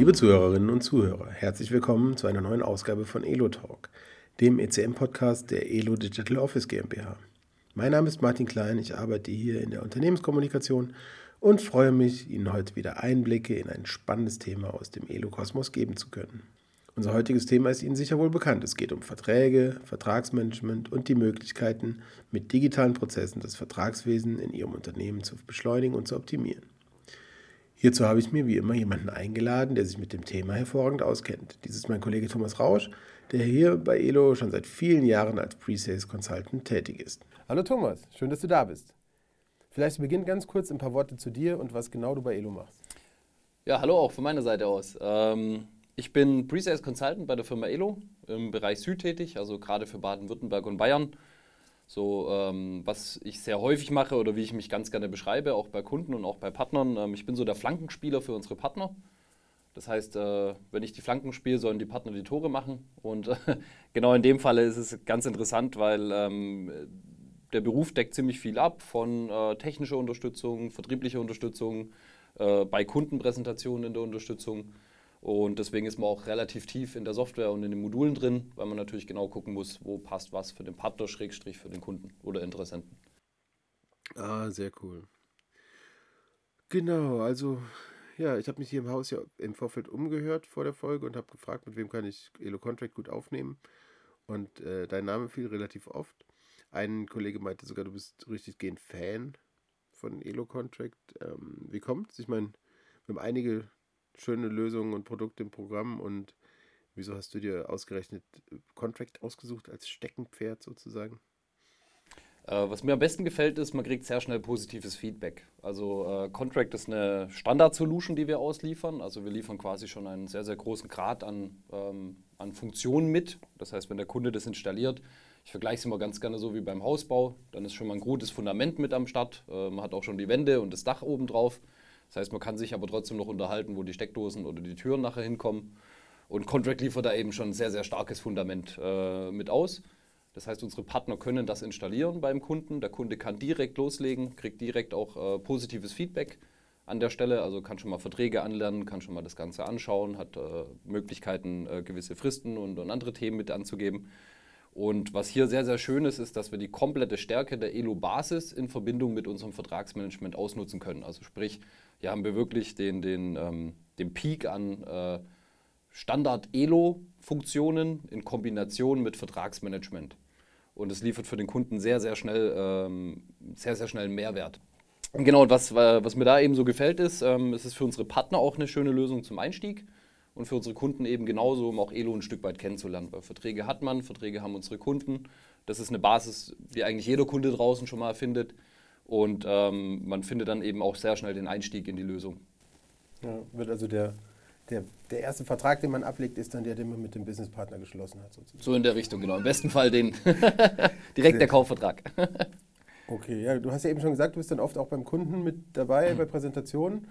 Liebe Zuhörerinnen und Zuhörer, herzlich willkommen zu einer neuen Ausgabe von Elo Talk, dem ECM-Podcast der Elo Digital Office GmbH. Mein Name ist Martin Klein, ich arbeite hier in der Unternehmenskommunikation und freue mich, Ihnen heute wieder Einblicke in ein spannendes Thema aus dem Elo-Kosmos geben zu können. Unser heutiges Thema ist Ihnen sicher wohl bekannt. Es geht um Verträge, Vertragsmanagement und die Möglichkeiten, mit digitalen Prozessen das Vertragswesen in Ihrem Unternehmen zu beschleunigen und zu optimieren. Hierzu habe ich mir wie immer jemanden eingeladen, der sich mit dem Thema hervorragend auskennt. Dies ist mein Kollege Thomas Rausch, der hier bei Elo schon seit vielen Jahren als Pre-Sales Consultant tätig ist. Hallo Thomas, schön, dass du da bist. Vielleicht zu Beginn ganz kurz ein paar Worte zu dir und was genau du bei Elo machst. Ja, hallo auch von meiner Seite aus. Ähm, ich bin Pre-Sales Consultant bei der Firma Elo im Bereich Süd tätig, also gerade für Baden-Württemberg und Bayern. So, ähm, was ich sehr häufig mache oder wie ich mich ganz gerne beschreibe, auch bei Kunden und auch bei Partnern. Ähm, ich bin so der Flankenspieler für unsere Partner. Das heißt, äh, wenn ich die Flanken spiele, sollen die Partner die Tore machen. Und äh, genau in dem Falle ist es ganz interessant, weil ähm, der Beruf deckt ziemlich viel ab von äh, technischer Unterstützung, vertrieblicher Unterstützung, äh, bei Kundenpräsentationen in der Unterstützung. Und deswegen ist man auch relativ tief in der Software und in den Modulen drin, weil man natürlich genau gucken muss, wo passt was für den Partner, Schrägstrich für den Kunden oder Interessenten. Ah, sehr cool. Genau, also ja, ich habe mich hier im Haus ja im Vorfeld umgehört vor der Folge und habe gefragt, mit wem kann ich Elo Contract gut aufnehmen. Und äh, dein Name fiel relativ oft. Ein Kollege meinte sogar, du bist richtig gehend Fan von Elo Contract. Ähm, wie kommt's? Ich meine, wir haben einige schöne Lösungen und Produkte im Programm und wieso hast du dir ausgerechnet äh, Contract ausgesucht als Steckenpferd sozusagen? Äh, was mir am besten gefällt, ist, man kriegt sehr schnell positives Feedback. Also äh, Contract ist eine Standard-Solution, die wir ausliefern. Also wir liefern quasi schon einen sehr, sehr großen Grad an, ähm, an Funktionen mit. Das heißt, wenn der Kunde das installiert, ich vergleiche es immer ganz gerne so wie beim Hausbau, dann ist schon mal ein gutes Fundament mit am Start. Äh, man hat auch schon die Wände und das Dach oben drauf. Das heißt, man kann sich aber trotzdem noch unterhalten, wo die Steckdosen oder die Türen nachher hinkommen. Und Contract liefert da eben schon ein sehr, sehr starkes Fundament äh, mit aus. Das heißt, unsere Partner können das installieren beim Kunden. Der Kunde kann direkt loslegen, kriegt direkt auch äh, positives Feedback an der Stelle. Also kann schon mal Verträge anlernen, kann schon mal das Ganze anschauen, hat äh, Möglichkeiten, äh, gewisse Fristen und, und, andere Themen mit anzugeben. Und was hier sehr, sehr schön ist, ist, dass wir die komplette Stärke der ELO-Basis in Verbindung mit unserem Vertragsmanagement ausnutzen können. Also sprich, hier haben wir wirklich den, den, ähm, den Peak an äh, Standard-ELO-Funktionen in Kombination mit Vertragsmanagement. Und es liefert für den Kunden sehr, sehr schnell, ähm, sehr, sehr schnell einen Mehrwert. Und genau, was, was mir da eben so gefällt, ist, ähm, es ist für unsere Partner auch eine schöne Lösung zum Einstieg und für unsere Kunden eben genauso, um auch ELO ein Stück weit kennenzulernen. Weil Verträge hat man, Verträge haben unsere Kunden. Das ist eine Basis, die eigentlich jeder Kunde draußen schon mal findet. Und ähm, man findet dann eben auch sehr schnell den Einstieg in die Lösung. Ja, wird also der, der, der erste Vertrag, den man ablegt, ist dann der, den man mit dem Businesspartner geschlossen hat. Sozusagen. So in der Richtung, genau. Im besten Fall den direkt der Kaufvertrag. okay, ja, du hast ja eben schon gesagt, du bist dann oft auch beim Kunden mit dabei, bei Präsentationen.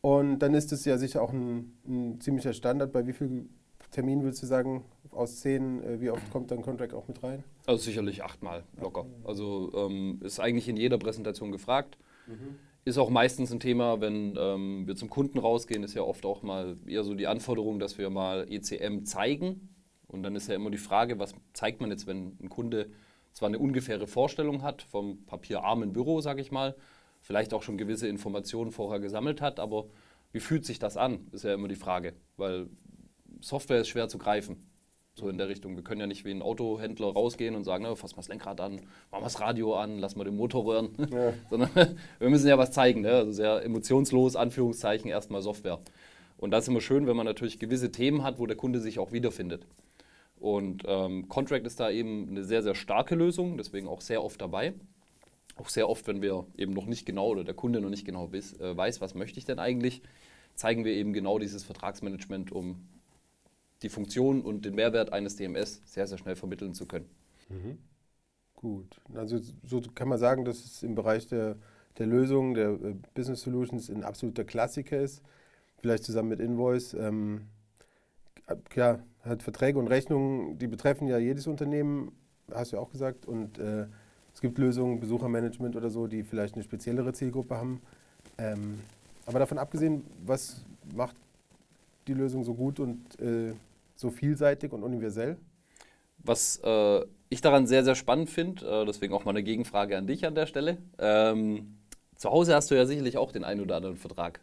Und dann ist es ja sicher auch ein, ein ziemlicher Standard. Bei wie viel Termin würdest du sagen, aus zehn, äh, wie oft kommt dein Contract auch mit rein? Also sicherlich achtmal locker. Also ähm, ist eigentlich in jeder Präsentation gefragt. Mhm. Ist auch meistens ein Thema, wenn ähm, wir zum Kunden rausgehen, ist ja oft auch mal eher so die Anforderung, dass wir mal ECM zeigen. Und dann ist ja immer die Frage, was zeigt man jetzt, wenn ein Kunde zwar eine ungefähre Vorstellung hat vom papierarmen Büro, sage ich mal, vielleicht auch schon gewisse Informationen vorher gesammelt hat, aber wie fühlt sich das an, ist ja immer die Frage, weil Software ist schwer zu greifen. So in der Richtung. Wir können ja nicht wie ein Autohändler rausgehen und sagen, ne, fass mal das Lenkrad an, machen wir das Radio an, lass mal den Motor rühren. Ja. Sondern wir müssen ja was zeigen. Ne? Also sehr emotionslos, Anführungszeichen, erstmal Software. Und das ist immer schön, wenn man natürlich gewisse Themen hat, wo der Kunde sich auch wiederfindet. Und ähm, Contract ist da eben eine sehr, sehr starke Lösung, deswegen auch sehr oft dabei. Auch sehr oft, wenn wir eben noch nicht genau oder der Kunde noch nicht genau weiß, äh, weiß was möchte ich denn eigentlich, zeigen wir eben genau dieses Vertragsmanagement, um die Funktion und den Mehrwert eines DMS sehr, sehr schnell vermitteln zu können. Mhm. Gut, also so kann man sagen, dass es im Bereich der, der Lösung, der äh, Business Solutions ein absoluter Klassiker ist, vielleicht zusammen mit Invoice. Ähm, klar, hat Verträge und Rechnungen, die betreffen ja jedes Unternehmen, hast du ja auch gesagt, und äh, es gibt Lösungen, Besuchermanagement oder so, die vielleicht eine speziellere Zielgruppe haben. Ähm, aber davon abgesehen, was macht die Lösung so gut und äh, so vielseitig und universell? Was äh, ich daran sehr, sehr spannend finde, äh, deswegen auch mal eine Gegenfrage an dich an der Stelle. Ähm, zu Hause hast du ja sicherlich auch den einen oder anderen Vertrag.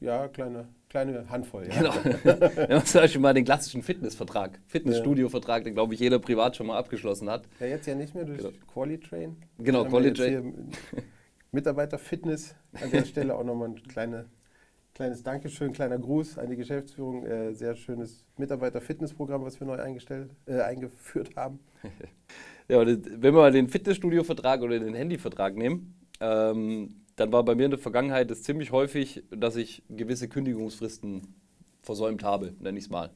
Ja, kleine, kleine Handvoll. Ja. Genau. Wenn man zum Beispiel mal den klassischen Fitnessvertrag, Fitnessstudio-Vertrag, den glaube ich jeder privat schon mal abgeschlossen hat. Ja, jetzt ja nicht mehr durch Genau. Qualitrain. Genau, Qualitrain. hier Mitarbeiterfitness an der Stelle auch nochmal ein kleine, kleines Dankeschön, kleiner Gruß an die Geschäftsführung. Äh, sehr schönes Mitarbeiterfitnessprogramm, was wir neu eingestellt, äh, eingeführt haben. Ja, wenn wir mal den Fitnessstudio-Vertrag oder den Handyvertrag nehmen, ähm, dann war bei mir in der Vergangenheit es ziemlich häufig, dass ich gewisse Kündigungsfristen versäumt habe, nenne ich es mal.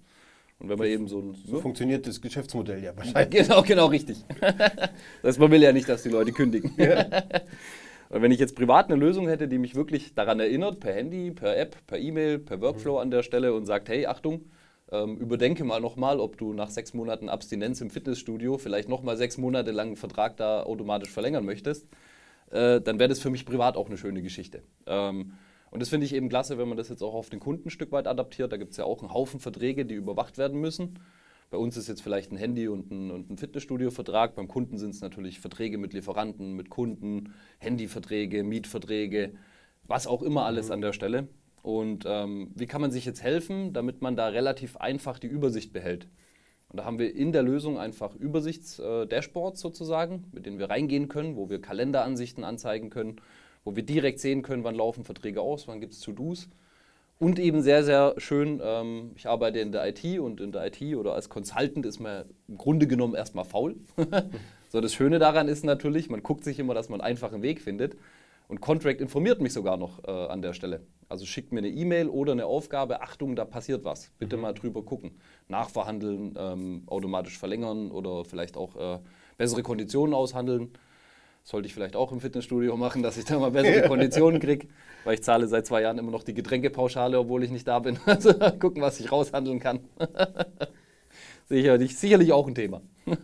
Und wenn man eben so ein. So funktioniert das Geschäftsmodell ja wahrscheinlich. Genau, genau, richtig. das heißt, man will ja nicht, dass die Leute kündigen. Und wenn ich jetzt privat eine Lösung hätte, die mich wirklich daran erinnert, per Handy, per App, per E-Mail, per Workflow an der Stelle und sagt, hey, Achtung, ähm, überdenke mal nochmal, ob du nach sechs Monaten Abstinenz im Fitnessstudio vielleicht nochmal sechs Monate lang einen Vertrag da automatisch verlängern möchtest, äh, dann wäre das für mich privat auch eine schöne Geschichte. Ähm, und das finde ich eben klasse, wenn man das jetzt auch auf den Kunden ein Stück weit adaptiert. Da gibt es ja auch einen Haufen Verträge, die überwacht werden müssen. Bei uns ist jetzt vielleicht ein Handy- und ein, und ein Fitnessstudio-Vertrag. Beim Kunden sind es natürlich Verträge mit Lieferanten, mit Kunden, Handyverträge, Mietverträge, was auch immer alles an der Stelle. Und ähm, wie kann man sich jetzt helfen, damit man da relativ einfach die Übersicht behält? Und da haben wir in der Lösung einfach Übersichts-Dashboards sozusagen, mit denen wir reingehen können, wo wir Kalenderansichten anzeigen können, wo wir direkt sehen können, wann laufen Verträge aus, wann gibt es To-Dos. Und eben sehr, sehr schön, ähm, ich arbeite in der IT und in der IT oder als Consultant ist man im Grunde genommen erstmal faul. so, das Schöne daran ist natürlich, man guckt sich immer, dass man einen einfachen Weg findet. Und Contract informiert mich sogar noch äh, an der Stelle. Also schickt mir eine E-Mail oder eine Aufgabe, Achtung, da passiert was. Bitte mal drüber gucken. Nachverhandeln, ähm, automatisch verlängern oder vielleicht auch äh, bessere Konditionen aushandeln. Sollte ich vielleicht auch im Fitnessstudio machen, dass ich da mal bessere Konditionen kriege, weil ich zahle seit zwei Jahren immer noch die Getränkepauschale, obwohl ich nicht da bin. Also gucken, was ich raushandeln kann. sicherlich, sicherlich auch ein Thema.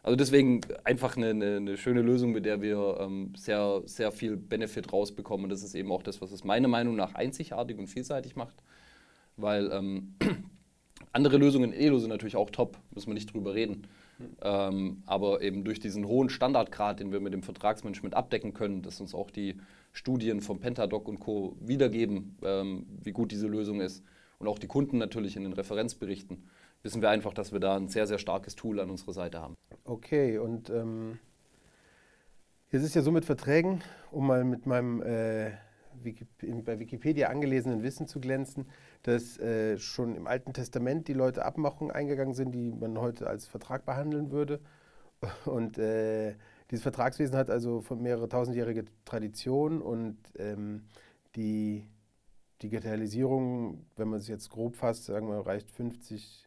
Also deswegen einfach eine, eine, eine, schöne Lösung, mit der wir ähm, sehr, sehr viel Benefit rausbekommen. Und das ist eben auch das, was es meiner Meinung nach einzigartig und vielseitig macht. Weil ähm, andere Lösungen in Elo sind natürlich auch top, müssen wir nicht drüber reden. Ähm, aber eben durch diesen hohen Standardgrad, den wir mit dem Vertragsmanagement abdecken können, dass uns auch die Studien vom Pentadoc und Co. wiedergeben, ähm, wie gut diese Lösung ist. Und auch die Kunden natürlich in den Referenzberichten, wissen wir einfach, dass wir da ein sehr, sehr starkes Tool an unserer Seite haben. Okay, und ähm, jetzt ist ja so mit Verträgen, um mal mit meinem äh, bei Wikipedia angelesenen Wissen zu glänzen, dass äh, schon im Alten Testament die Leute Abmachungen eingegangen sind, die man heute als Vertrag behandeln würde. Und äh, dieses Vertragswesen hat also mehrere tausendjährige Tradition und ähm, die Digitalisierung, wenn man es jetzt grob fasst, sagen wir, reicht 50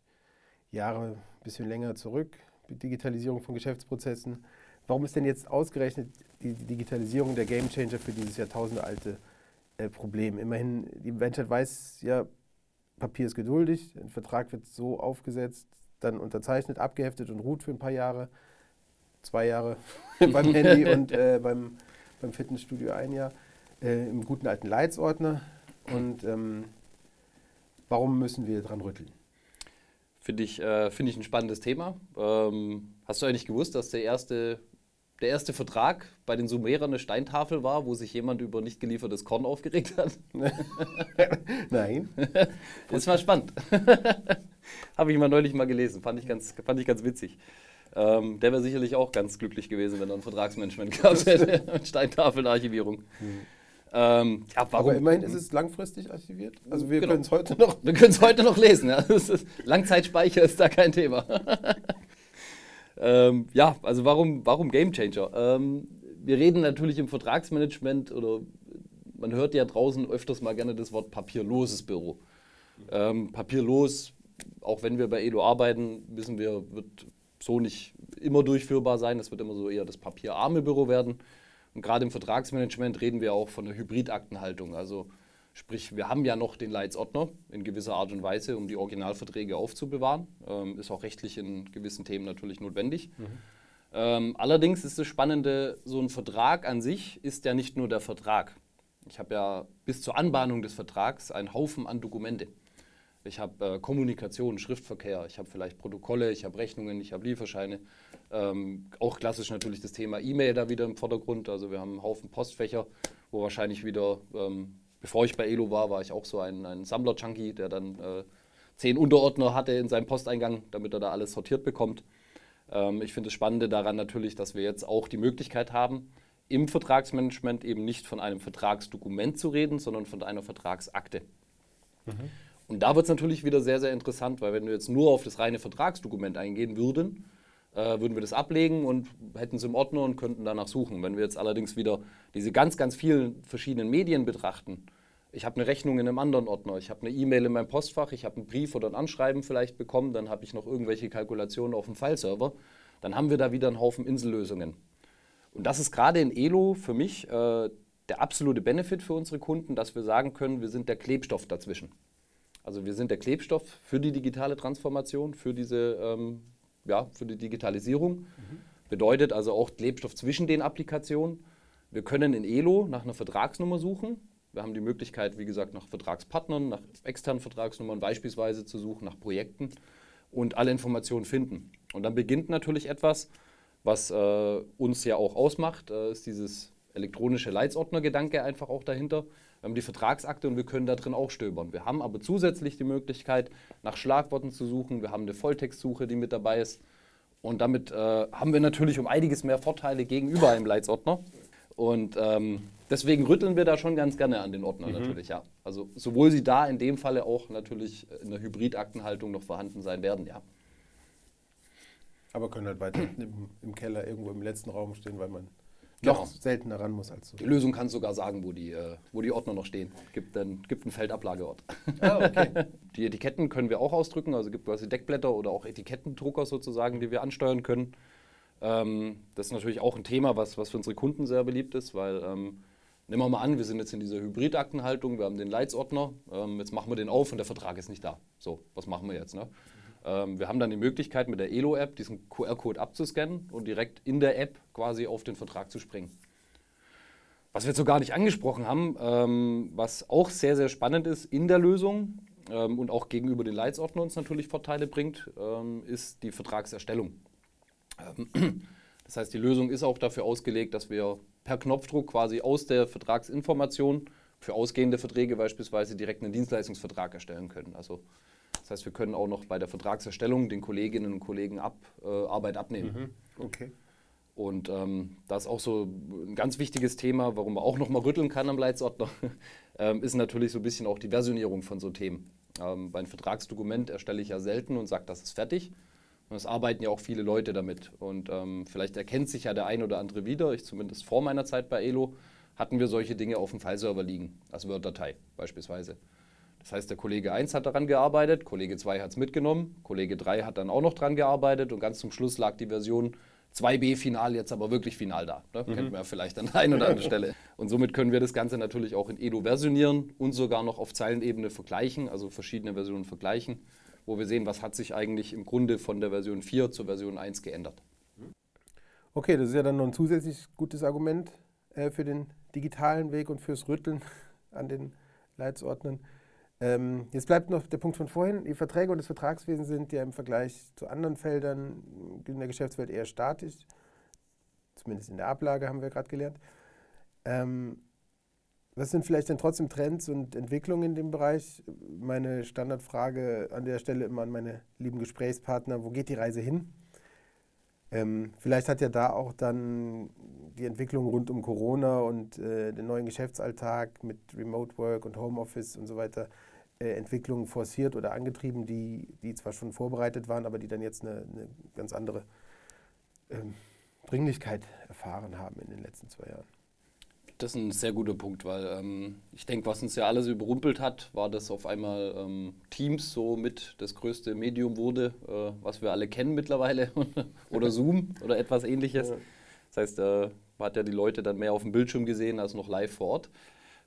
Jahre, ein bisschen länger zurück, Digitalisierung von Geschäftsprozessen. Warum ist denn jetzt ausgerechnet die Digitalisierung der Gamechanger für dieses jahrtausendealte äh, Problem? Immerhin, die Menschheit weiß ja, Papier ist geduldig, ein Vertrag wird so aufgesetzt, dann unterzeichnet, abgeheftet und ruht für ein paar Jahre, zwei Jahre beim Handy und äh, beim, beim Fitnessstudio ein Jahr, äh, im guten alten Leitsordner. Und ähm, warum müssen wir dran rütteln? Finde ich, äh, find ich ein spannendes Thema. Ähm, hast du eigentlich gewusst, dass der erste, der erste Vertrag bei den Sumerern eine Steintafel war, wo sich jemand über nicht geliefertes Korn aufgeregt hat? Nein. Das war spannend. Habe ich mal neulich mal gelesen. Fand ich ganz, fand ich ganz witzig. Ähm, der wäre sicherlich auch ganz glücklich gewesen, wenn er ein Vertragsmanagement gehabt hätte mit Steintafelarchivierung. Mhm. Ähm, ja, warum? Aber immerhin ist es langfristig archiviert. Also wir Genau. können es heute noch. Wir können es heute noch lesen. Ja. Langzeitspeicher ist da kein Thema. Ähm, ja, also warum, warum Game Changer? Ähm, wir reden natürlich im Vertragsmanagement oder man hört ja draußen öfters mal gerne das Wort papierloses Büro. Ähm, papierlos, auch wenn wir bei Edo arbeiten, wissen wir, wird so nicht immer durchführbar sein. Es wird immer so eher das papierarme Büro werden. Und gerade im Vertragsmanagement reden wir auch von einer Hybridaktenhaltung. Also sprich, wir haben ja noch den Leitsordner in gewisser Art und Weise, um die Originalverträge aufzubewahren. Ähm, ist auch rechtlich in gewissen Themen natürlich notwendig. Ähm, allerdings ist das Spannende, so ein Vertrag an sich ist ja nicht nur der Vertrag. Ich habe ja bis zur Anbahnung des Vertrags einen Haufen an Dokumente. Ich habe äh, Kommunikation, Schriftverkehr, ich habe vielleicht Protokolle, ich habe Rechnungen, ich habe Lieferscheine. Ähm, auch klassisch natürlich das Thema E-Mail da wieder im Vordergrund. Also wir haben einen Haufen Postfächer, wo wahrscheinlich wieder, ähm, bevor ich bei Elo war, war ich auch so ein, ein Sammler-Junkie, der dann äh, zehn Unterordner hatte in seinem Posteingang, damit er da alles sortiert bekommt. Ähm, ich finde das Spannende daran natürlich, dass wir jetzt auch die Möglichkeit haben, im Vertragsmanagement eben nicht von einem Vertragsdokument zu reden, sondern von einer Vertragsakte. Mhm. Und da wird es natürlich wieder sehr, sehr interessant, weil wenn wir jetzt nur auf das reine Vertragsdokument eingehen würden, äh, würden wir das ablegen und hätten es im Ordner und könnten danach suchen. Wenn wir jetzt allerdings wieder diese ganz, ganz vielen verschiedenen Medien betrachten, ich habe eine Rechnung in einem anderen Ordner, ich habe eine E-Mail in meinem Postfach, ich habe einen Brief oder ein Anschreiben vielleicht bekommen, dann habe ich noch irgendwelche Kalkulationen auf dem Fileserver, dann haben wir da wieder einen Haufen Insellösungen. Und das ist gerade in Elo für mich äh, der absolute Benefit für unsere Kunden, dass wir sagen können, wir sind der Klebstoff dazwischen. Also wir sind der Klebstoff für die digitale Transformation, für diese, ähm, ja, für die Digitalisierung. Mhm. Bedeutet also auch Klebstoff zwischen den Applikationen. Wir können in Elo nach einer Vertragsnummer suchen. Wir haben die Möglichkeit, wie gesagt, nach Vertragspartnern, nach externen Vertragsnummern beispielsweise zu suchen, nach Projekten und alle Informationen finden. Und dann beginnt natürlich etwas, was äh, uns ja auch ausmacht, äh, ist dieses elektronische Leitsordner-Gedanke einfach auch dahinter. Wir haben die Vertragsakte und wir können da drin auch stöbern. Wir haben aber zusätzlich die Möglichkeit, nach Schlagworten zu suchen. Wir haben eine Volltextsuche, die mit dabei ist. Und damit äh, haben wir natürlich um einiges mehr Vorteile gegenüber einem Leitsordner. Und ähm, deswegen rütteln wir da schon ganz gerne an den Ordner mhm. natürlich, ja. Also sowohl sie da in dem Falle auch natürlich in der Hybridaktenhaltung noch vorhanden sein werden, ja. Aber können halt weiter im, im Keller irgendwo im letzten Raum stehen, weil man noch genau. seltener ran muss als so. Die Lösung kann sogar sagen, wo die, äh, wo die Ordner noch stehen. Gibt, ein, gibt einen Feldablageort. Ah, okay. die Etiketten können wir auch ausdrücken, also gibt quasi Deckblätter oder auch Etikettendrucker sozusagen, die wir ansteuern können. Ähm, das ist natürlich auch ein Thema, was, was für unsere Kunden sehr beliebt ist, weil ähm, nehmen wir mal an, wir sind jetzt in dieser Hybridaktenhaltung, wir haben den Leitsordner, ähm, jetzt machen wir den auf und der Vertrag ist nicht da. So, was machen wir jetzt? Ne? Ähm, wir haben dann die Möglichkeit, mit der Elo-App diesen QR-Code abzuscannen und direkt in der App quasi auf den Vertrag zu springen. Was wir jetzt so gar nicht angesprochen haben, ähm, was auch sehr, sehr spannend ist in der Lösung ähm, und auch gegenüber den Leitsordnern uns natürlich Vorteile bringt, ist die Vertragserstellung. Das heißt, die Lösung ist auch dafür ausgelegt, dass wir per Knopfdruck quasi aus der Vertragsinformation für ausgehende Verträge beispielsweise direkt einen Dienstleistungsvertrag erstellen können. Also das heißt, wir können auch noch bei der Vertragserstellung den Kolleginnen und Kollegen ab, äh, Arbeit abnehmen. Mhm. Okay. Und ähm, das ist auch so ein ganz wichtiges Thema, warum man auch noch mal rütteln kann am Leitsordner, ähm, ist natürlich so ein bisschen auch die Versionierung von so Themen. Ähm, bei Vertragsdokument erstelle ich ja selten und sage, das ist fertig. Und es arbeiten ja auch viele Leute damit. Und ähm, vielleicht erkennt sich ja der ein oder andere wieder. Ich zumindest vor meiner Zeit bei Elo hatten wir solche Dinge auf dem Fileserver liegen, als Word-Datei beispielsweise. Das heißt, der Kollege 1 hat daran gearbeitet, Kollege 2 hat es mitgenommen, Kollege 3 hat dann auch noch daran gearbeitet und ganz zum Schluss lag die Version 2b final jetzt aber wirklich final da. Ne? Mhm. Kennt man ja vielleicht an der einen oder anderen Stelle. Und somit können wir das Ganze natürlich auch in Edo versionieren und sogar noch auf Zeilenebene vergleichen, also verschiedene Versionen vergleichen, wo wir sehen, was hat sich eigentlich im Grunde von der Version 4 zur Version 1 geändert. Okay, das ist ja dann noch ein zusätzlich gutes Argument äh, für den digitalen Weg und fürs Rütteln an den Leitsordnern. Ähm, jetzt bleibt noch der Punkt von vorhin. Die Verträge und das Vertragswesen sind ja im Vergleich zu anderen Feldern in der Geschäftswelt eher statisch. Zumindest in der Ablage haben wir gerade gelernt. Ähm, was sind vielleicht dann trotzdem Trends und Entwicklungen in dem Bereich? Meine Standardfrage an der Stelle immer an meine lieben Gesprächspartner, wo geht die Reise hin? Ähm, vielleicht hat ja da auch dann die Entwicklung rund um Corona und äh, den neuen Geschäftsalltag mit Remote Work und Homeoffice und so weiter Entwicklungen forciert oder angetrieben, die, die zwar schon vorbereitet waren, aber die dann jetzt eine, eine ganz andere ähm, Dringlichkeit erfahren haben in den letzten zwei Jahren. Das ist ein sehr guter Punkt, weil ähm, ich denke, was uns ja alles überrumpelt hat, war, dass auf einmal ähm, Teams so mit das größte Medium wurde, äh, was wir alle kennen mittlerweile, oder Zoom oder etwas ähnliches. Ja. Das heißt, äh, man hat ja die Leute dann mehr auf dem Bildschirm gesehen als noch live vor Ort.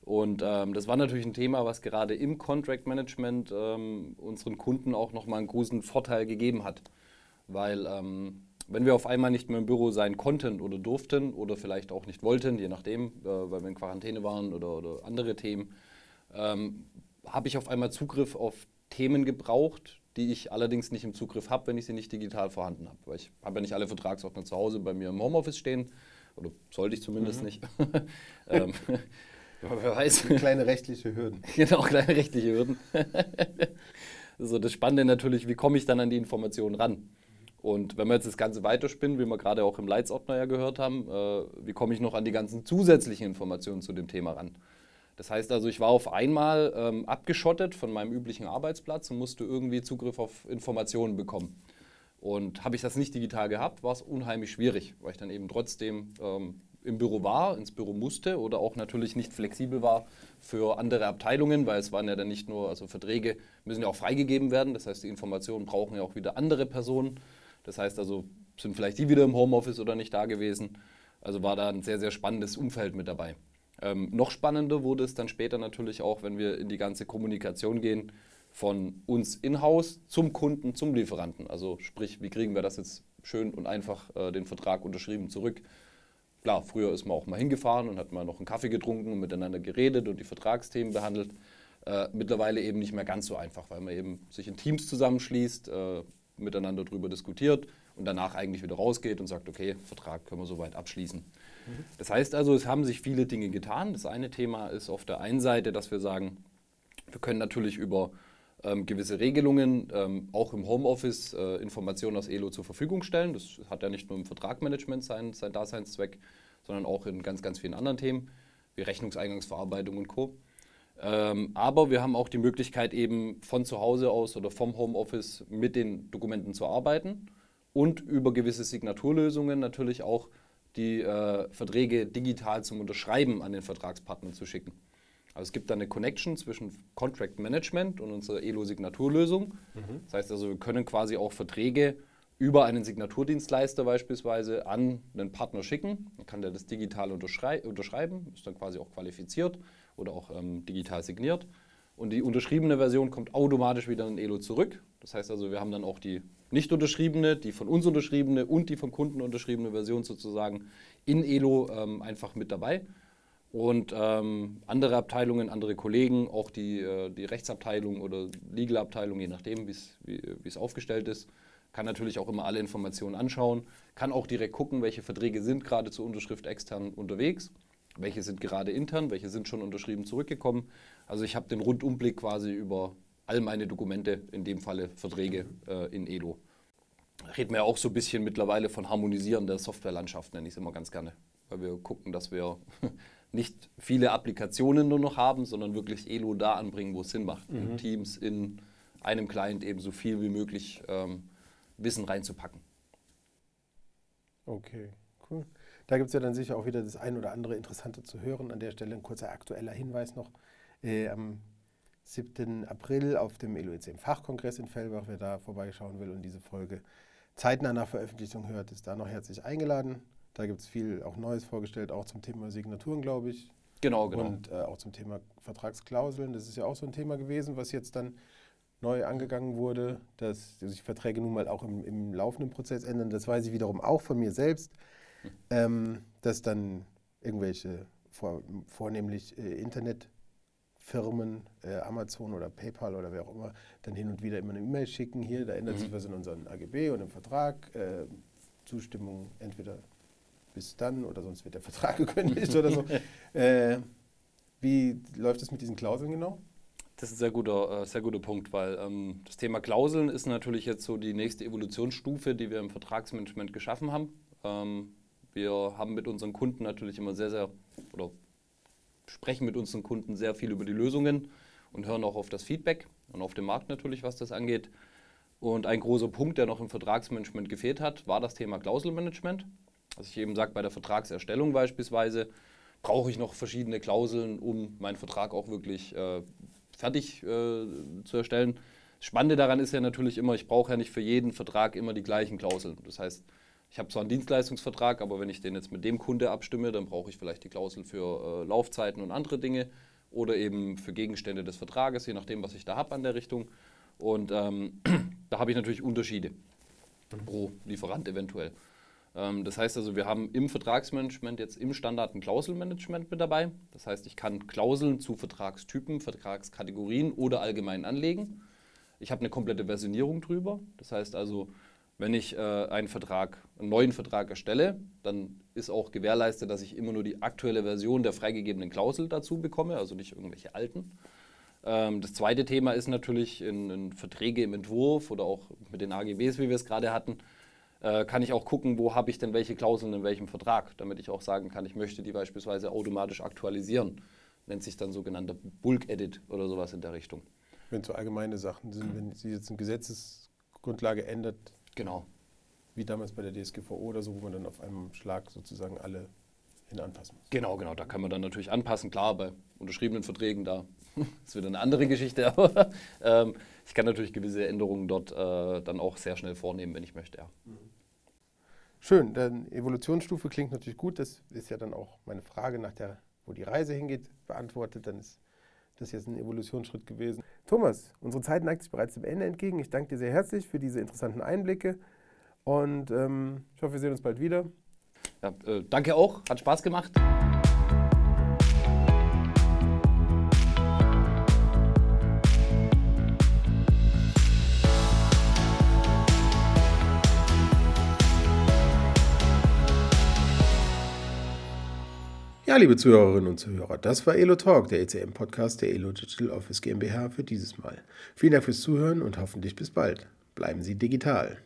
Und ähm, das war natürlich ein Thema, was gerade im Contract Management ähm, unseren Kunden auch nochmal einen großen Vorteil gegeben hat. Weil ähm, wenn wir auf einmal nicht mehr im Büro sein konnten oder durften oder vielleicht auch nicht wollten, je nachdem, äh, weil wir in Quarantäne waren oder, oder andere Themen, ähm, habe ich auf einmal Zugriff auf Themen gebraucht, die ich allerdings nicht im Zugriff habe, wenn ich sie nicht digital vorhanden habe. Weil ich habe ja nicht alle Vertragsordner zu Hause bei mir im Homeoffice stehen, oder sollte ich zumindest mhm. nicht. ähm, wer weiß. Kleine rechtliche Hürden. genau, kleine rechtliche Hürden. so das Spannende natürlich, wie komme ich dann an die Informationen ran? Und wenn wir jetzt das Ganze weiterspinnen, wie wir gerade auch im Leitsordner ja gehört haben, äh, wie komme ich noch an die ganzen zusätzlichen Informationen zu dem Thema ran? Das heißt also, ich war auf einmal ähm, abgeschottet von meinem üblichen Arbeitsplatz und musste irgendwie Zugriff auf Informationen bekommen. Und habe ich das nicht digital gehabt, war es unheimlich schwierig, weil ich dann eben trotzdem ähm, im Büro war, ins Büro musste oder auch natürlich nicht flexibel war für andere Abteilungen, weil es waren ja dann nicht nur, also Verträge müssen ja auch freigegeben werden, das heißt, die Informationen brauchen ja auch wieder andere Personen. Das heißt also, sind vielleicht die wieder im Homeoffice oder nicht da gewesen. Also war da ein sehr, sehr spannendes Umfeld mit dabei. Ähm, noch spannender wurde es dann später natürlich auch, wenn wir in die ganze Kommunikation gehen von uns in-house zum Kunden, zum Lieferanten. Also sprich, wie kriegen wir das jetzt schön und einfach äh, den Vertrag unterschrieben zurück? Klar, früher ist man auch mal hingefahren und hat mal noch einen Kaffee getrunken und miteinander geredet und die Vertragsthemen behandelt. Äh, mittlerweile eben nicht mehr ganz so einfach, weil man eben sich in Teams zusammenschließt, äh, miteinander darüber diskutiert und danach eigentlich wieder rausgeht und sagt, okay, Vertrag können wir soweit abschließen. Das heißt also, es haben sich viele Dinge getan. Das eine Thema ist auf der einen Seite, dass wir sagen, wir können natürlich über ähm, gewisse Regelungen ähm, auch im Homeoffice äh, Informationen aus ELO zur Verfügung stellen. Das hat ja nicht nur im Vertragmanagement sein, sein Daseinszweck, sondern auch in ganz, ganz vielen anderen Themen, wie Rechnungseingangsverarbeitung und Co. Ähm, aber wir haben auch die Möglichkeit, eben von zu Hause aus oder vom Homeoffice mit den Dokumenten zu arbeiten und über gewisse Signaturlösungen natürlich auch die äh, Verträge digital zum Unterschreiben an den Vertragspartner zu schicken. Also es gibt da eine Connection zwischen Contract Management und unserer ELO-Signaturlösung. Mhm. Das heißt also, wir können quasi auch Verträge über einen Signaturdienstleister beispielsweise an einen Partner schicken. Dann kann der das digital unterschrei unterschreiben, ist dann quasi auch qualifiziert oder auch ähm, digital signiert. Und die unterschriebene Version kommt automatisch wieder in ELO zurück. Das heißt also, wir haben dann auch die nicht unterschriebene, die von uns unterschriebene und die vom Kunden unterschriebene Version sozusagen in ELO ähm, einfach mit dabei. Und ähm, andere Abteilungen, andere Kollegen, auch die, äh, die Rechtsabteilung oder Legal-Abteilung, je nachdem, wie es aufgestellt ist, kann natürlich auch immer alle Informationen anschauen, kann auch direkt gucken, welche Verträge sind gerade zur Unterschrift extern unterwegs, welche sind gerade intern, welche sind schon unterschrieben zurückgekommen. Also ich habe den Rundumblick quasi über all meine Dokumente, in dem Falle Verträge äh, in Edo. Reden wir ja auch so ein bisschen mittlerweile von Harmonisieren der Softwarelandschaft, nenne ich es immer ganz gerne. Weil wir gucken, dass wir nicht viele Applikationen nur noch haben, sondern wirklich Elo da anbringen, wo es Sinn macht. Mhm. In Teams, in einem Client eben so viel wie möglich ähm, Wissen reinzupacken. Okay, cool. Da gibt es ja dann sicher auch wieder das ein oder andere Interessante zu hören. An der Stelle ein kurzer aktueller Hinweis noch. Äh, am 7. April auf dem LOEC Fachkongress in Fellbach. Wer da vorbeischauen will und diese Folge zeitnah nach Veröffentlichung hört, ist da noch herzlich eingeladen. Da gibt es viel auch Neues vorgestellt, auch zum Thema Signaturen, glaube ich. Genau, genau. Und äh, auch zum Thema Vertragsklauseln. Das ist ja auch so ein Thema gewesen, was jetzt dann neu angegangen wurde, dass sich Verträge nun mal auch im, im laufenden Prozess ändern. Das weiß ich wiederum auch von mir selbst, hm. ähm, dass dann irgendwelche vor, vornehmlich äh, Internet Firmen, äh, Amazon oder PayPal oder wer auch immer, dann hin und wieder immer eine E-Mail schicken. Hier, da ändert mhm. sich was in unseren AGB und im Vertrag. Äh, Zustimmung entweder bis dann oder sonst wird der Vertrag gekündigt oder so. Äh, wie läuft es mit diesen Klauseln genau? Das ist ein sehr guter, äh, sehr guter Punkt, weil ähm, das Thema Klauseln ist natürlich jetzt so die nächste Evolutionsstufe, die wir im Vertragsmanagement geschaffen haben. Ähm, wir haben mit unseren Kunden natürlich immer sehr, sehr, oder sprechen mit unseren Kunden sehr viel über die Lösungen und hören auch auf das Feedback und auf den Markt natürlich, was das angeht. Und ein großer Punkt, der noch im Vertragsmanagement gefehlt hat, war das Thema Klauselmanagement. Also ich eben sage, bei der Vertragserstellung beispielsweise brauche ich noch verschiedene Klauseln, um meinen Vertrag auch wirklich äh, fertig äh, zu erstellen. Das Spannende daran ist ja natürlich immer, ich brauche ja nicht für jeden Vertrag immer die gleichen Klauseln. Das heißt, ich habe zwar einen Dienstleistungsvertrag, aber wenn ich den jetzt mit dem Kunde abstimme, dann brauche ich vielleicht die Klausel für äh, Laufzeiten und andere Dinge oder eben für Gegenstände des Vertrages, je nachdem, was ich da habe an der Richtung. Und ähm, da habe ich natürlich Unterschiede. pro Lieferant eventuell. Ähm, das heißt also, wir haben im Vertragsmanagement jetzt im Standard ein Klauselmanagement mit dabei. Das heißt, ich kann Klauseln zu Vertragstypen, Vertragskategorien oder allgemein anlegen. Ich habe eine komplette Versionierung drüber. Das heißt also, wenn ich äh, einen Vertrag, einen neuen Vertrag erstelle, dann ist auch gewährleistet, dass ich immer nur die aktuelle Version der freigegebenen Klausel dazu bekomme, also nicht irgendwelche alten. Ähm, das zweite Thema ist natürlich in, in, Verträge im Entwurf oder auch mit den AGBs, wie wir es gerade hatten, äh, kann ich auch gucken, wo habe ich denn welche Klauseln in welchem Vertrag, damit ich auch sagen kann, ich möchte die beispielsweise automatisch aktualisieren. Nennt sich dann sogenannter Bulk Edit oder sowas in der Richtung. Wenn es so allgemeine Sachen sind, wenn sie jetzt eine Gesetzesgrundlage ändert, Genau. Wie damals bei der DSGVO oder so, wo man dann auf einem Schlag sozusagen alle hin anpassen muss. Genau, genau. Da kann man dann natürlich anpassen. Klar, bei unterschriebenen Verträgen, da ist wieder eine andere Geschichte. Aber ähm, ich kann natürlich gewisse Änderungen dort äh, dann auch sehr schnell vornehmen, wenn ich möchte. Ja. Schön, dann Evolutionsstufe klingt natürlich gut. Das ist ja dann auch meine Frage nach der, wo die Reise hingeht, beantwortet. Dann ist das jetzt ein Evolutionsschritt gewesen. Thomas, unsere Zeit neigt sich bereits dem Ende entgegen. Ich danke dir sehr herzlich für diese interessanten Einblicke und ähm, ich hoffe, wir sehen uns bald wieder. Ja, äh, danke auch, hat Spaß gemacht. Ja, liebe Zuhörerinnen und Zuhörer, das war Elo Talk, der ECM-Podcast der Elo Digital Office GmbH für dieses Mal. Vielen Dank fürs Zuhören und hoffentlich bis bald. Bleiben Sie digital.